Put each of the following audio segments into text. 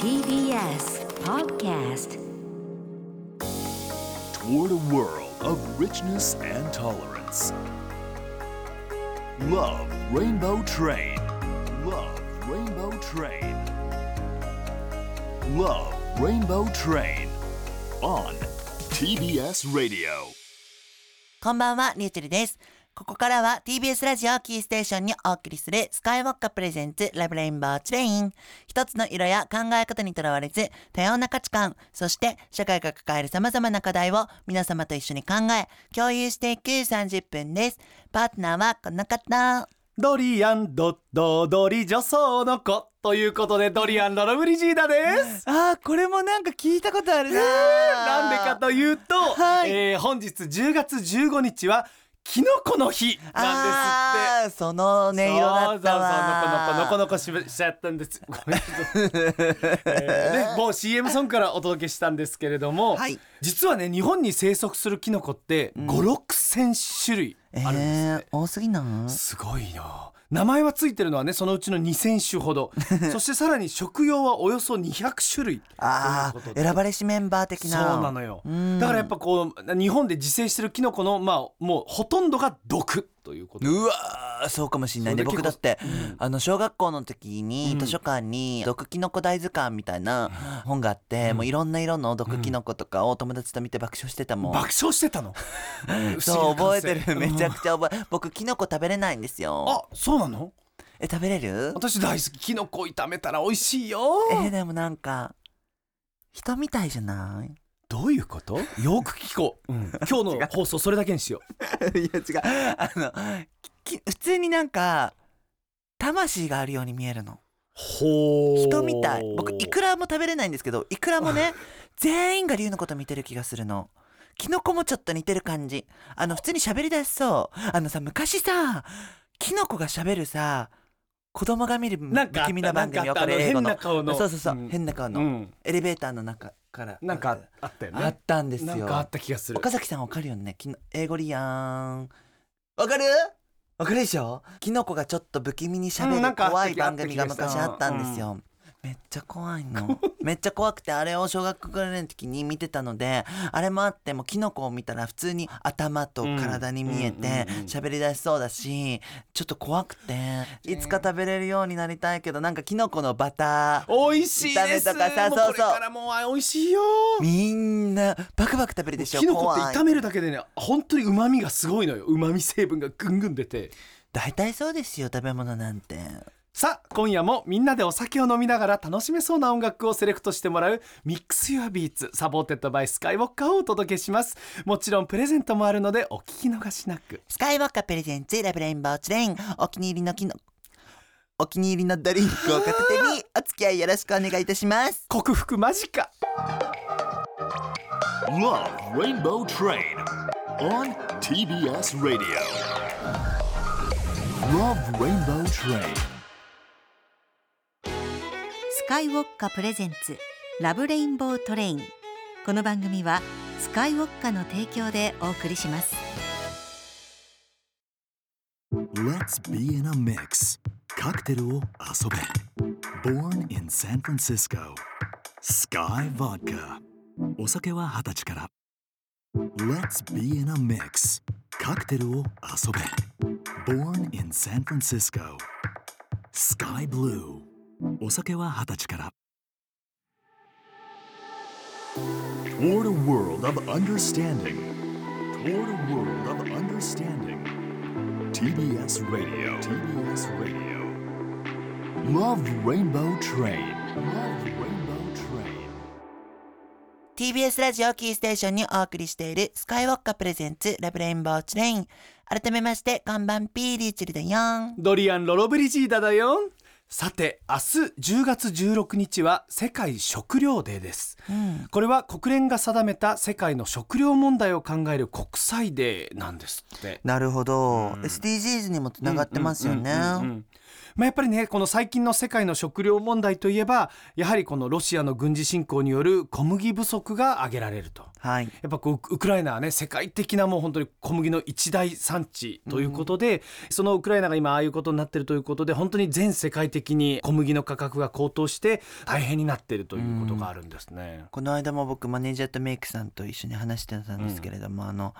TBS Podcast toward a world of richness and tolerance. Love Rainbow Train. Love Rainbow Train. Love Rainbow Train. On TBS Radio. こんばんは、リュウチェルです。 ここからは TBS ラジオキーステーションにお送りするスカイウォッカプレゼンツラブレインボーチレイン。一つの色や考え方にとらわれず、多様な価値観、そして社会が抱える様々な課題を皆様と一緒に考え、共有していく30分です。パートナーはこの方。ドリアンドッドドリ女装の子ということでドリアンロロブリジーダです。あー、これもなんか聞いたことあるななんでかというと、はいえー本日10月15日はキノコの日なんですって。その音色だったわ。そうそうそう、のこのこのこのこししちゃったんです。えーね、もう CM ソングからお届けしたんですけれども、はい実はね、日本に生息するキノコって5、6千種類あるんですえって。ー、多すぎない？すごいよ。名前はついてるのはね、そのうちの2000種ほど。そしてさらに食用はおよそ200種類。ああ、選ばれしメンバー的そうな。なのよ。んだからやっぱこう、日本で自生してるキノコの、まあ、もうほとんどが毒ということ。うわーそうかもしんないね。僕だって、結あの、小学校の時に、うん図書館に、毒キノコ大図鑑みたいな本があって、もういろんな色の毒キノコとかを友達と見て爆笑してたもん。爆笑してたの？そう、覚えてる。めちゃちくちゃ覚え、僕キノコ食べれないんですよ。あ、そうなの？え、食べれる？私大好き。キノコ炒めたら美味しいよ。えーでもなんか、人みたいじゃない？どういうこと？よく聞こう。うん 今日の放送それだけにしよう。いや違う。あの、き普通になんか、魂があるように見えるの。ほ人みたい。僕、イクラも食べれないんですけど、イクラもね、全員が竜のこと見てる気がするの。キノコもちょっと似てる感じ。あの、普通に喋り出しそう。あのさ、昔さ、キノコが喋るさ、子供が見るなんかあった不気味な番組なんかあ。変な顔のそうそうそう、うん変な顔の、うんエレベーターの中から。なんかあったよね。あったんですよ。なんかあった気がする。岡崎さんわかるよねきの英語リアン。わかる？わかるでしょ？キノコがちょっと不気味に喋るうんなんかあった怖い番組が昔あったんですよ。めっちゃ怖いの。めっちゃ怖くて、あれを小学ぐらいの時に見てたので、あれもあってもキノコを見たら普通に頭と体に見えて喋り出しそうだし、ちょっと怖くて、いつか食べれるようになりたいけど、なんかキノコのバター、美味しいです。炒めとかさもそうそうからもう美味しいよ。みんなバクバク食べるでしょキノコって炒めるだけでね、本当に旨味がすごいのよ。旨味成分がぐんぐん出て。大体そうですよ、食べ物なんて。さあ、今夜もみんなでお酒を飲みながら楽しめそうな音楽をセレクトしてもらう Mix Your Beats supported by SKYY Vodka をお届けします。もちろんプレゼントもあるのでお聞き逃しなく。 SKYY Vodka presents Love Rainbow Train お気に入りのキノお気に入りのドリンクを片手にお付き合いよろしくお願いいたします。克服間近 Love Rainbow Train. On TBS Radio. Love Rainbow Train. カイウォッカプレゼンツラブレインボートレイン。この番組はスカイウォッカの提供でお送りします。Let's be in a mix. カクテルを遊べ。Born in San Francisco. スカイウォッカお酒は二十歳から。Let's be in a mix. カクテルを遊べ。Born in San Francisco. Sky Blue. お酒は二十歳から。Toward a world of understanding. Toward a world of understanding. TBS Radio. TBS Radio. Love Rainbow Train. Love Rainbow Train. TBS ラジオキーステーションにお送りしている SKYY Vodka presents Love Rainbow Train 改めましてこんばんピーリーチルだよドリアン・ロロブリジーダだよ。さて、明日10月16日は世界食糧デーです。これは国連が定めた世界の食糧問題を考える国際デーなんですって。なるほど、SDGs にもつながってますよね、うんうんうんうんまあ、やっぱりねこの最近の世界の食料問題といえばやはりこのロシアの軍事侵攻による小麦不足が挙げられると。はい。やっぱこうウクライナはね世界的なもう本当に小麦の一大産地ということで、そのウクライナが今ああいうことになってるということで本当に全世界的に小麦の価格が高騰して大変になっているということがあるんですね。この間も僕マネージャーとメイクさんと一緒に話してたんですけれども、あの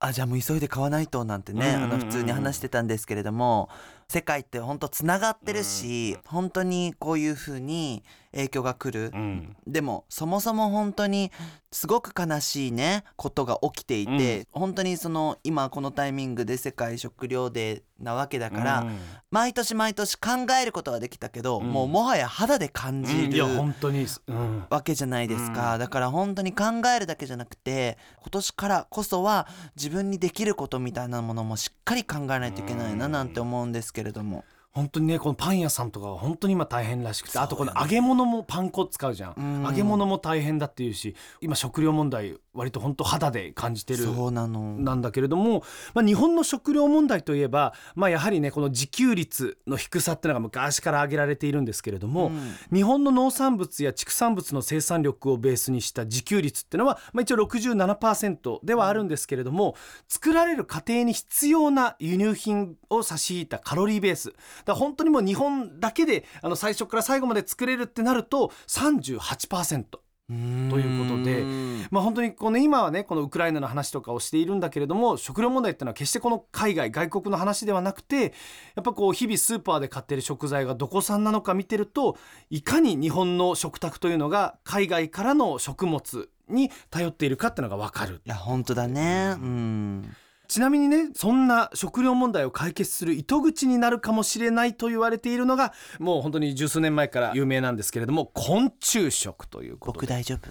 あじゃあもう急いで買わないとなんてね、うんうんうんうんあの普通に話してたんですけれども世界って本当つながってるし、本当にこういうふうに影響が来る、うん。でもそもそも本当にすごく悲しいねことが起きていて、本当にその今このタイミングで世界食糧デーなわけだから、うん。毎年毎年考えることはできたけど、うん。もうもはや肌で感じる、本当に、うん。わけじゃないですか、うん。だから本当に考えるだけじゃなくて今年からこそは自分にできることみたいなものもしっかり考えないといけないななんて思うんですけけれども、本当にねこのパン屋さんとかは本当に今大変らしくて、ね。あとこの揚げ物もパン粉使うじゃん。揚げ物も大変だっていうし今食料問題割と本当肌で感じてるそうなの。なんだけれども、まあ、日本の食料問題といえば、まあ、やはりねこの自給率の低さっていうのが昔から挙げられているんですけれども、うん。日本の農産物や畜産物の生産力をベースにした自給率っていうのは、まあ、一応67%ではあるんですけれども作られる過程に必要な輸入品を差し引いたカロリーベースだ本当にもう日本だけであの最初から最後まで作れるってなると38%。とということでまあ、本当にこの今はねこのウクライナの話とかをしているんだけれども食料問題っていうのは決してこの海外外国の話ではなくてやっぱこう日々スーパーで買ってる食材がどこ産なのか見てるといかに日本の食卓というのが海外からの食物に頼っているかっていうのが分かる。いや本当だね。うんちなみにねそんな食料問題を解決する糸口になるかもしれないと言われているのがもう本当に十数年前から有名なんですけれども昆虫食ということで。僕大丈夫。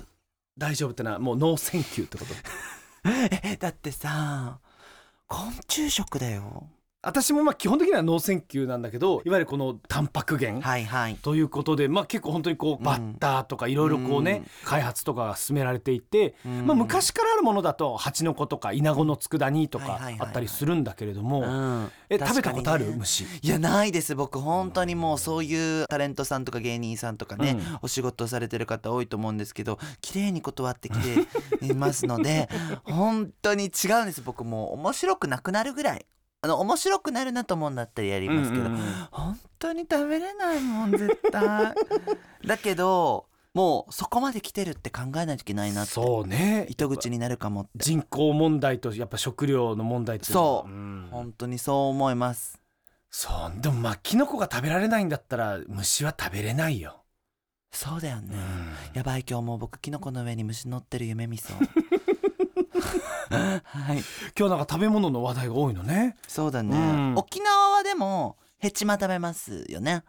大丈夫ってのはもうノーセンキューってこと？えだってさ昆虫食だよ私もまあ基本的にはノーセンキューなんだけどいわゆるこのタンパク源はいはい。ということで、まあ、結構本当にこううん。バッタとかいろいろこうね、開発とかが進められていて、うん。まあ、昔からあるものだとハチノコとかイナゴの佃煮とかはいはいはいはい。あったりするんだけれども、うん。え食べたことある、確かにね虫。いやないです僕。本当にもうそういうタレントさんとか芸人さんとかね、うん。お仕事されてる方多いと思うんですけど綺麗に断ってきていますので 本当に違うんです。僕もう面白くなくなるぐらいあの面白くなるなと思うんだったらやりますけど、うんうんうん。本当に食べれないもん絶対。だけどもうそこまで来てるって考えないといけないなってそうね。糸口になるかもって。人口問題とやっぱ食料の問題ってそう。うん。本当にそう思います。そう。でもまあキノコが食べられないんだったら虫は食べれないよ、そうだよね、うん。やばい今日もう僕キノコの上に虫乗ってる夢見そう はい。今日なんか食べ物の話題が多いのね。そうだね、うん。沖縄はでもヘチマ食べますよね。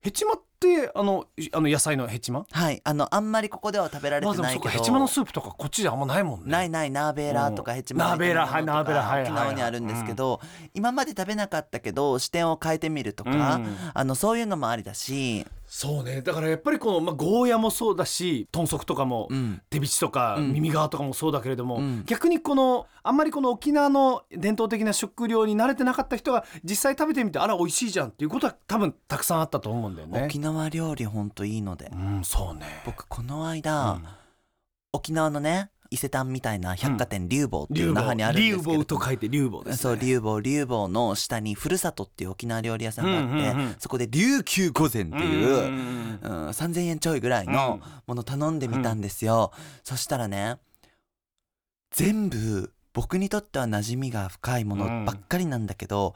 ヘチマってあのいあの野菜のヘチマ？はい。あのあんまりここでは食べられてないけど、ヘチマのスープとかこっちじゃあんまないもんね。ないないナーベーラーとかうん。ヘチマナーベーラーはいナーベーラーはいはい。沖縄にあるんですけど、今まで食べなかったけど視点を変えてみるとか、うん。あのそういうのもありだし、そうね。だからやっぱりこの、まあ、ゴーヤもそうだし豚足とかも、うん、手びちとかうん。耳側とかもそうだけれども、うん。逆にこのあんまりこの沖縄の伝統的な食料に慣れてなかった人が実際食べてみてあら美味しいじゃんっていうことは多分たくさんあったと思うんだよね。沖縄料理ほんといいので、うんそうね。僕この間、うん。沖縄のね伊勢丹みたいな百貨店龍坊っていう那覇にあるん竜ですけど坊と書いて竜坊です、ね。そう龍坊龍坊の下にふるさとっていう沖縄料理屋さんがあって、うんうんうんそこで琉球御膳っていう、んんうん、3,000円ちょいぐらいのもの頼んでみたんですよ、そしたらね全部僕にとっては馴染みが深いものばっかりなんだけど、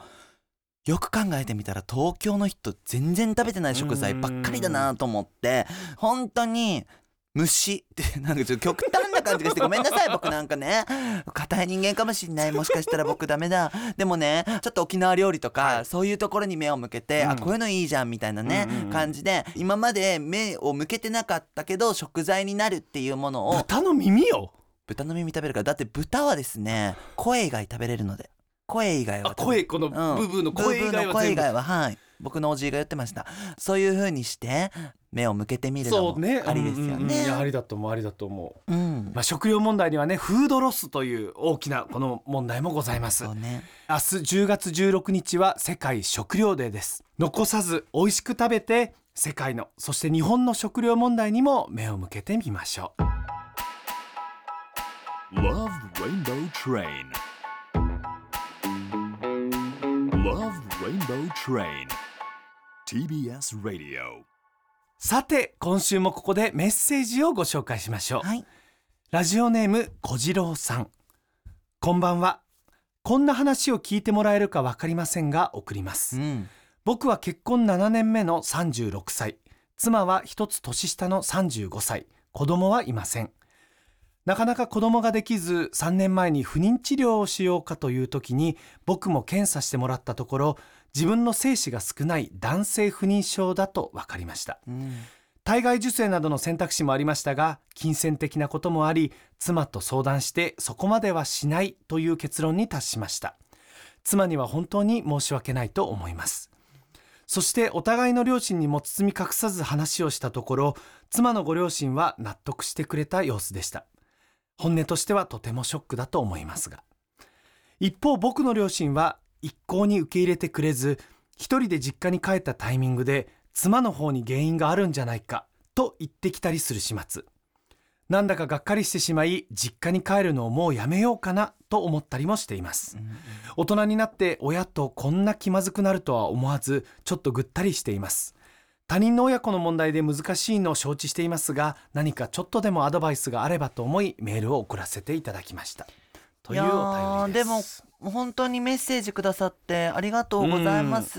よく考えてみたら東京の人全然食べてない食材ばっかりだなと思って本当に虫ってなんかちょっと極端な感じがしてごめんなさい僕なんかね。硬い人間かもしんない。もしかしたら僕ダメだ。でもねちょっと沖縄料理とか、はい。そういうところに目を向けて、うん。あこういうのいいじゃんみたいなね、うんうんうん。感じで今まで目を向けてなかったけど食材になるっていうものを豚の耳よ。豚の耳食べるからだって豚はですね声以外食べれるので声以外は声このブブーの声以外ブーブーのは全部。声以外ははい僕のおじいが言ってました。そういう風にして目を向けてみるのもそうね。ありですようんうんうん。ありだと思うありだと思う。うん。まあ、食料問題にはねフードロスという大きなこの問題もございます。そうね。明日10月16日は世界食糧デーです。残さず美味しく食べて世界のそして日本の食料問題にも目を向けてみましょう。Love Rainbow Train. Love Rainbow Train. TBS Radio. さて今週もここでメッセージをご紹介しましょう、はい。ラジオネーム小次郎さんこんばんはこんな話を聞いてもらえるかわかりませんが送りますうん。僕は結婚7年目の36歳妻は一つ年下の35歳子供はいませんなかなか子供ができず3年前に不妊治療をしようかという時に僕も検査してもらったところ自分の精子が少ない男性不妊症だと分かりました。うん。体外受精などの選択肢もありましたが金銭的なこともあり妻と相談してそこまではしないという結論に達しました。妻には本当に申し訳ないと思います。そしてお互いの両親にも包み隠さず話をしたところ妻のご両親は納得してくれた様子でした本音としてはとてもショックだと思いますが。一方僕の両親は一向に受け入れてくれず一人で実家に帰ったタイミングで妻の方に原因があるんじゃないかと言ってきたりする始末。なんだかがっかりしてしまい実家に帰るのをもうやめようかなと思ったりもしています。大人になって親とこんな気まずくなるとは思わずちょっとぐったりしています他人の親子の問題で難しいのを承知していますが何かちょっとでもアドバイスがあればと思いメールを送らせていただきました。というお便りです。でも本当にメッセージくださってありがとうございます。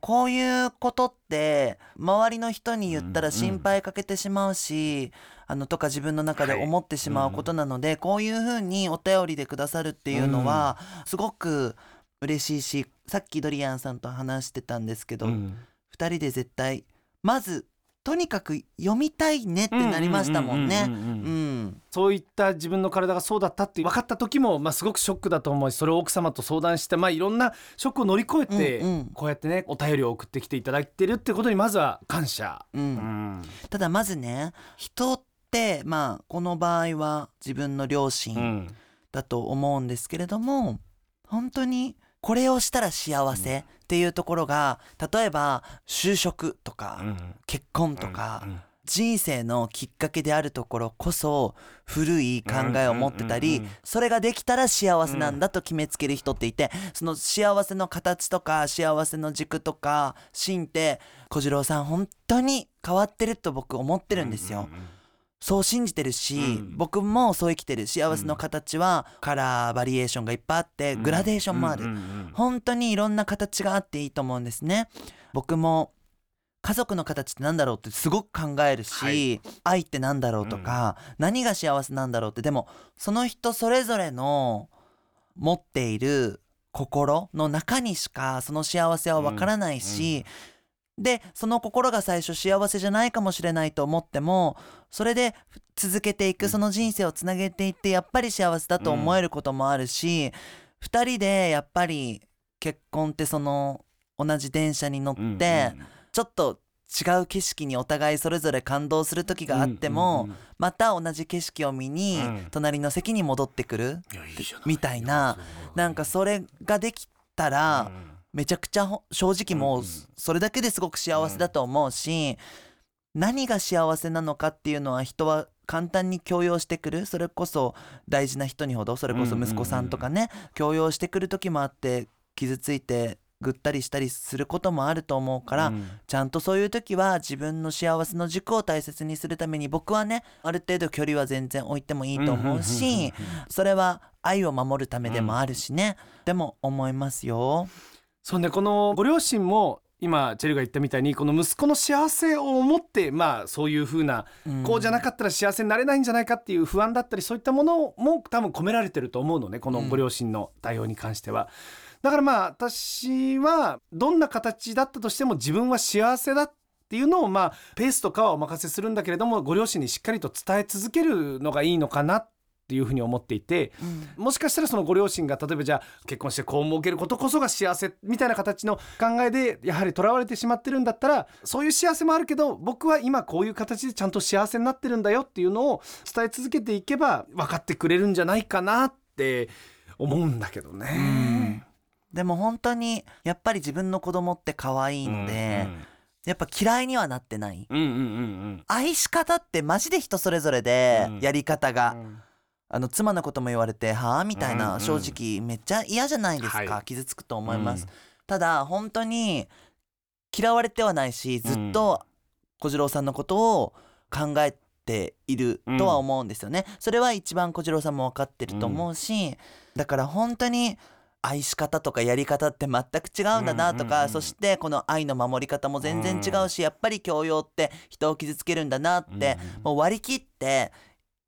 こういうことって周りの人に言ったら心配かけてしまうし、あのとか自分の中で思ってしまうことなので、こういうふうにお便りでくださるっていうのはすごく嬉しいしさっきドリアンさんと話してたんですけど、うん2人で絶対まずとにかく読みたいねってなりましたもんね。うんうんうんうんうん。うん。そういった自分の体がそうだったって分かった時も、まあ、すごくショックだと思うしそれを奥様と相談して、まあ、いろんなショックを乗り越えて、うんうん。こうやってねお便りを送ってきていただいてるってことにまずは感謝。うんうん。ただまずね人ってまあこの場合は自分の両う親ん。だと思うんですけれども、本当にこれをしたら幸せっていうところが例えば就職とか、結婚とか、うん人生のきっかけであるところこそ古い考えを持ってたり、それができたら幸せなんだと決めつける人っていて、その幸せの形とか幸せの軸とか芯って小次郎さん本当に変わってると僕思ってるんですよ。そう信じてるし、うん。僕もそう生きてる幸せの形はカラーバリエーションがいっぱいあってグラデーションもある、うんうんうん。本当にいろんな形があっていいと思うんですね。僕も家族の形って何だろうってすごく考えるし、はい。愛って何だろうとか、何が幸せなんだろうってでもその人それぞれの持っている心の中にしかその幸せはわからないし、でその心が最初幸せじゃないかもしれないと思ってもそれで続けていくその人生をつなげていってやっぱり幸せだと思えることもあるし、二人でやっぱり結婚ってその同じ電車に乗って、うんうんちょっと違う景色にお互いそれぞれ感動する時があっても、うんうんうんまた同じ景色を見に、うん。隣の席に戻ってくるいやいいじゃない。みたいななんかそれができたら、めちゃくちゃほ正直もううんうん。それだけですごく幸せだと思うし、何が幸せなのかっていうのは人は簡単に強要してくる。それこそ大事な人にほどそれこそ息子さんとかね、強要してくる時もあって傷ついてぐったりしたりすることもあると思うから、うん。ちゃんとそういう時は自分の幸せの軸を大切にするために僕はねある程度距離は全然置いてもいいと思うしそれは愛を守るためでもあるしね、でも思いますよ。そこのご両親も今チェルが言ったみたいにこの息子の幸せを思ってまあそういう風な、うんこうじゃなかったら幸せになれないんじゃないかっていう不安だったりそういったものも多分込められてると思うのねこのご両親の対応に関しては。だからまあ私はどんな形だったとしても自分は幸せだっていうのをまあペースとかはお任せするんだけれどもご両親にしっかりと伝え続けるのがいいのかなっっていうふうに思っていてうん。もしかしたらそのご両親が例えばじゃあ結婚して子を設けることこそが幸せみたいな形の考えでやはりとらわれてしまってるんだったらそういう幸せもあるけど僕は今こういう形でちゃんと幸せになってるんだよっていうのを伝え続けていけば分かってくれるんじゃないかなって思うんだけどね。でも本当にやっぱり自分の子供って可愛いので、やっぱ嫌いにはなってない。うんうんうんうん。愛し方ってマジで人それぞれでうん。やり方が、うんあの妻のことも言われてはあ？みたいなん正直めっちゃ嫌じゃないですか、はい。傷つくと思います、うん。ただ本当に嫌われてはないしずっと小次郎さんのことを考えているとは思うんですよね、それは一番小次郎さんも分かってると思うし、だから本当に愛し方とかやり方って全く違うんだなとか、そしてこの愛の守り方も全然違うし、やっぱり教養って人を傷つけるんだなって、もう割り切って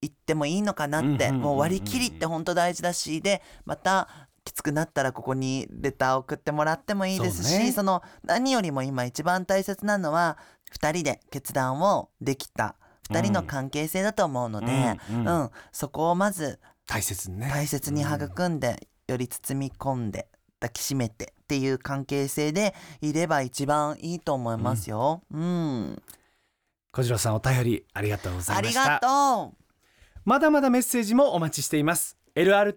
言ってもいいのかなって、うんうんうんうんもう割り切りって本当大事だしでまたきつくなったらここにレター送ってもらってもいいですしそ,、ね。の何よりも今一番大切なのは2人で決断をできた2人の関係性だと思うので、ううんん。うん。そこをまず大切にね。大切に育んで、より包み込んで抱きしめてっていう関係性でいれば一番いいと思いますよ。うん、小次郎さんお便りありがとうございました。ありがとうまだまだメッセージもお待ちしています。lrt.tbs.co.jp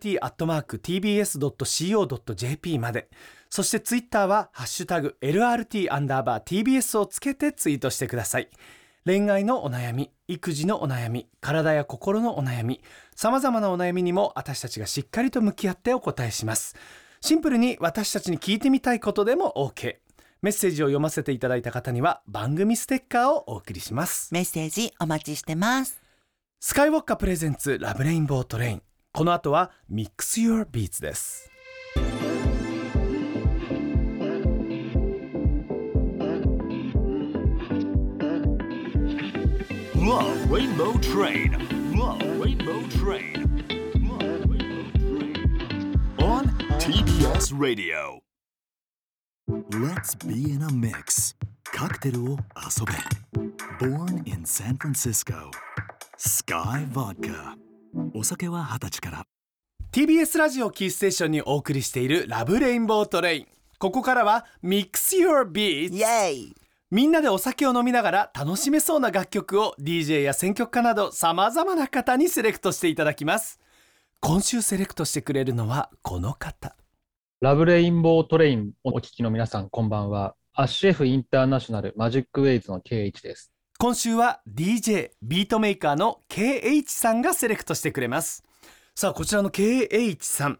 まで。そしてツイッターはハッシュタグ LRT アンダーバー TBS をつけてツイートしてください。恋愛のお悩み育児のお悩み体や心のお悩みさまざまなお悩みにも私たちがしっかりと向き合ってお答えします。シンプルに私たちに聞いてみたいことでも OK メッセージを読ませていただいた方には番組ステッカーをお送りします。メッセージお待ちしてます。スカイウォッカプレゼンツラブレインボートレインこの後はミックス Your Beats です「Love Rainbow Train Love Rainbow Train Love Rainbow Train on TBS Radio Let's be in a mix カクテルを遊べ Born in San Francisco SKYY Vodka お酒は二十歳から。TBS ラジオキーステーションにお送りしている Love Rainbow Train。ここからはミックス Your イ Beats エイみんなでお酒を飲みながら楽しめそうな楽曲を DJ や選曲家などさまざまな方にセレクトしていただきます。今週セレクトしてくれるのはこの方。 Love Rainbow Train をお聞きの皆さん、こんばんは。アッシュ F インターナショナルマジックウェイズの KH です。今週は DJ ビートメーカーの KH さんがセレクトしてくれます。さあこちらの KH さん。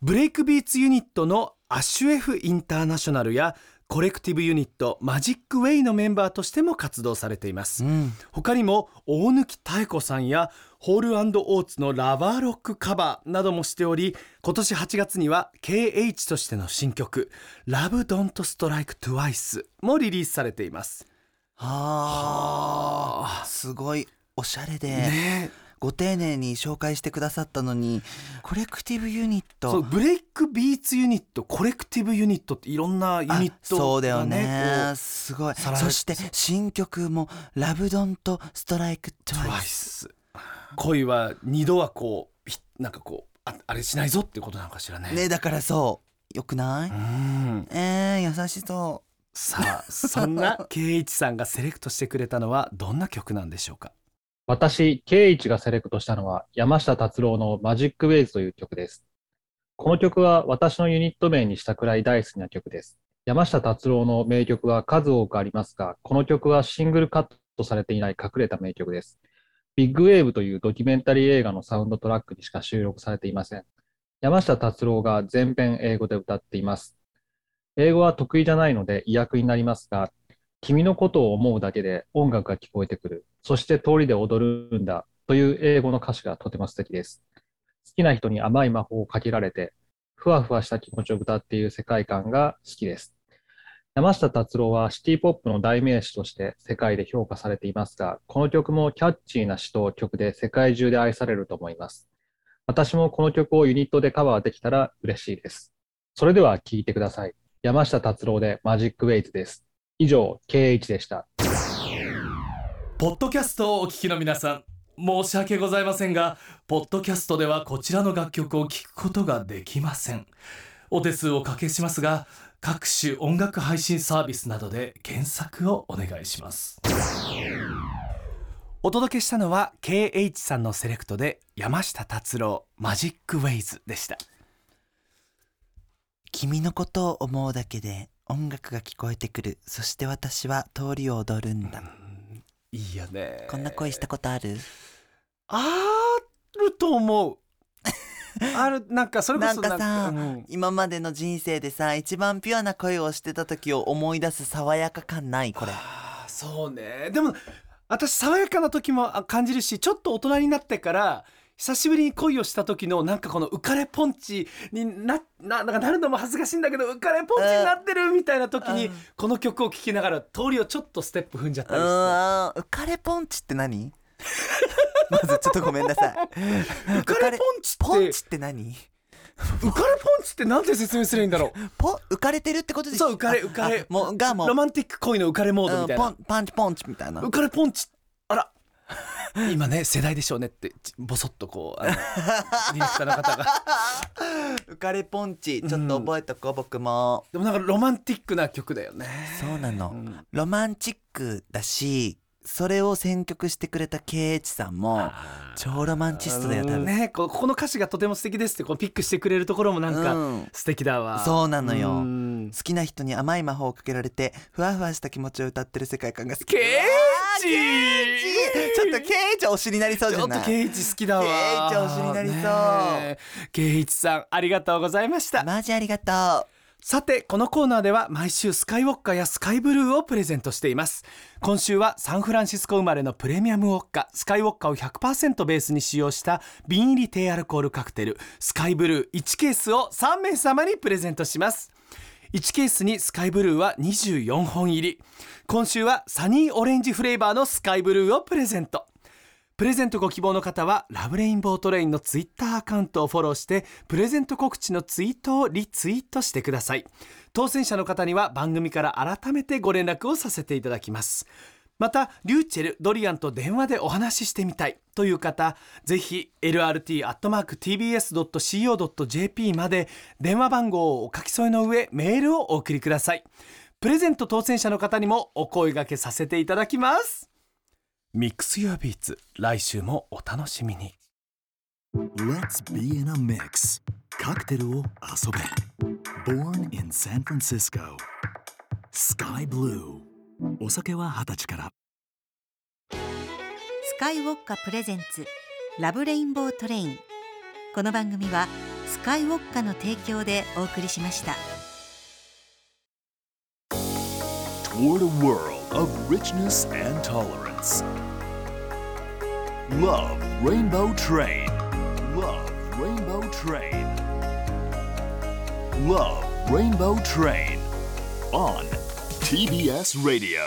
ブレイクビーツユニットのアッシュ F インターナショナルやコレクティブユニットマジックウェイのメンバーとしても活動されています。うん。他にも大貫妙子さんやホールオーツのラバーズロックカバーなどもしており今年8月には KH としての新曲「Love Don't Strike Twice」もリリースされていますはあ。すごいおしゃれで、ね。えご丁寧に紹介してくださったのにコレクティブユニット。そうブレイクビーツユニットコレクティブユニットっていろんなユニットが、ね、あそうだよこねうすごい。そして新曲も「Love Donンとストライクトワイス。恋は二度はこうひなんかこうああれしないぞってことなのかしらね。ねだからそう。よくない、うん。えー、優しそさあそんな KH さんがセレクトしてくれたのはどんな曲なんでしょうか？私、KH がセレクトしたのは山下達郎のマジックウェイズという曲です。この曲は私のユニット名にしたくらい大好きな曲です。山下達郎の名曲は数多くありますが、この曲はシングルカットされていない隠れた名曲です。ビッグウェーブというドキュメンタリー映画のサウンドトラックにしか収録されていません。山下達郎が全編英語で歌っています。英語は得意じゃないので意訳になりますが、君のことを思うだけで音楽が聞こえてくる。そして通りで踊るんだ。という英語の歌詞がとても素敵です。好きな人に甘い魔法をかけられて、ふわふわした気持ちを歌っている世界観が好きです。山下達郎はシティポップの代名詞として世界で評価されていますが、この曲もキャッチーな詩と曲で世界中で愛されると思います。私もこの曲をユニットでカバーできたら嬉しいです。それでは聴いてください。山下達郎でマジックウェイズです。以上、KH でした。ポッドキャストをお聞きの皆さん申し訳ございませんがポッドキャストではこちらの楽曲を聴くことができませんお手数をおかけしますが各種音楽配信サービスなどで検索をお願いしますお届けしたのは KH さんのセレクトで山下達郎マジックウェイズでした君のことを思うだけで音楽が聞こえてくる。そして私は通りを踊るんだ、いいよね。こんな恋したことある？あると思う。あるなんかそれこそなんかさうん。今までの人生でさ一番ピュアな恋をしてた時を思い出す爽やか感ない？これ。そうね。でも私爽やかな時もあ感じるしちょっと大人になってから久しぶりに恋をした時のなんかこの浮かれポンチになななんかなるのも恥ずかしいんだけど浮かれポンチになってるみたいな時にうん。この曲を聴きながら通りをちょっとステップ踏んじゃっうたりして。浮かれポンチって何？まずちょっとごめんなさい。浮かれポンチってポンチって何？浮かれポンチってなんて説明すればいいんだろポ 浮かれてるってことでそう浮かれあ浮かれあもうがもううロマンティック恋の浮かれモードみたいな。うんポンパンチポンチみたいな。浮かれポンチ 今ね世代でしょうねってちボソッとこうあのディレクターの方が。浮かれポンチちょっと覚えとこう、僕も。でもなんかロマンティックな曲だよね。そうなの、ん。ロマンチックだしそれを選曲してくれた KH さんも超ロマンチストだよ多分、ねこここの歌詞がとても素敵ですってこうピックしてくれるところもなんかうん。素敵だわ、そうなのよ。うん。好きな人に甘い魔法をかけられてふわふわした気持ちを歌ってる世界観が好き。ケイチ。ちょっとケイチ推しになりそうじちょっとゃないケイチ好きだわ。ケイチ推しになりそう。ねえ。ケイチさんありがとうございました。マジありがとさてこのコーナーでは毎週スカイウォッカやスカイブルーをプレゼントしています。今週はサンフランシスコ生まれのプレミアムウォッカ。スカイウォッカを100%ベースに使用した瓶入り低アルコールカクテル。スカイブルー1ケースを3名様にプレゼントします。1ケースにスカイブルーは24本入り。今週はサニーオレンジフレーバーのスカイブルーをプレゼント。プレゼントご希望の方は Love Rainbow Train のツイッターアカウントをフォローしてプレゼント告知のツイートをリツイートしてください。当選者の方には番組から改めてご連絡をさせていただきます。またリューチェルドリアンと電話でお話ししてみたい。という方ぜひ lrt.tbs.co.jp まで電話番号をお書き添えの上メールをお送りください。プレゼント当選者の方にもお声掛けさせていただきます。 Mix Your Beats 来週もお楽しみに。Let's be in a mix. カクテルを遊べ。Born in San Francisco. Sky Blue. お酒は二十歳から。スカイウォッカプレゼンツラブレインボートレイン。この番組はスカイウォッカの提供でお送りしました。Toward a world of richness and tolerance Love Rainbow Train Love Rainbow Train Love Rainbow Train on TBS Radio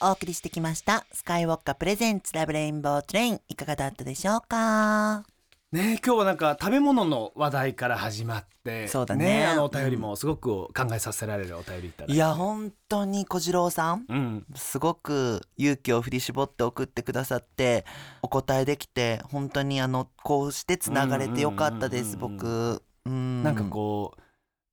お送りしてきましたスカイウォッカプレゼンツラブレインボートレインいかがだったでしょうかねえ今日はなんか食べ物の話題から始まってそうだね。えあのお便りもすごく考えさせられるお便りいただいていや本当に小次郎さんうん。すごく勇気を振り絞って送ってくださってお答えできて本当にあのこうしてつながれてよかったですうんうんうん僕。うん。なんかこう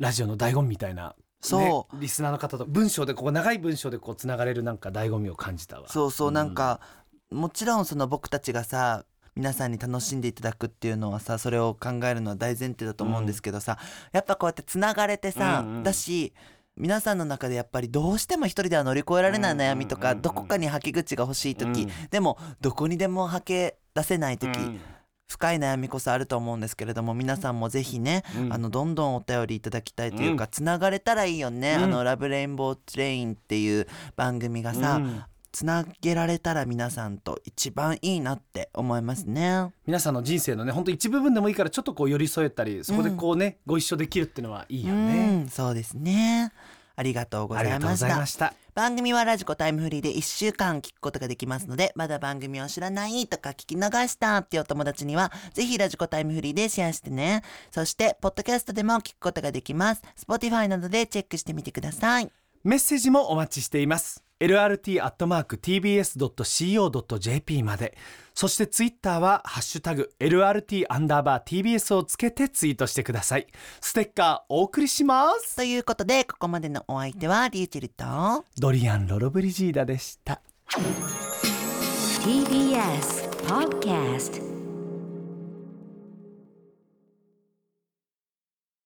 ラジオの醍醐味みたいな、ね、そう。リスナーの方と文章でこう長い文章でこうつながれるなんか醍醐味を感じたわ。そうそうなんか、もちろんその僕たちがさ皆さんに楽しんでいただくっていうのはさそれを考えるのは大前提だと思うんですけどさ、やっぱこうやってつながれてさ、うんうんだし皆さんの中でやっぱりどうしても一人では乗り越えられない悩みとか、うんうんうん。うんどこかに吐き口が欲しい時、うん。でもどこにでも吐け出せない時、うん。深い悩みこそあると思うんですけれども皆さんもぜひね、うん。あのどんどんお便りいただきたいというか、つながれたらいいよね、うん。あの「 Love Rainbow Train」っていう番組がさ、うんつなげられたら皆さんと一番いいなって思いますね。皆さんの人生のね本当一部分でもいいからちょっとこう寄り添えたりそこでこうね、ご一緒できるっていうのはいいようね、ん、そうですね。ありがとうございました。番組はラジコタイムフリーで1週間聞くことができますのでまだ番組を知らないとか聞き逃したっていうお友達にはぜひラジコタイムフリーでシェアしてね。そしてポッドキャストでも聞くことができます。Spotify などでチェックしてみてくださいメッセージもお待ちしています。lrt.tbs.co.jp まで。そしてツイッターはハッシュタグ LRT アンダーバー TBS をつけてツイートしてください。ステッカーお送りします。ということでここまでのお相手はリューチェルとドリアン・ロロブリジーダでした。TBS Podcast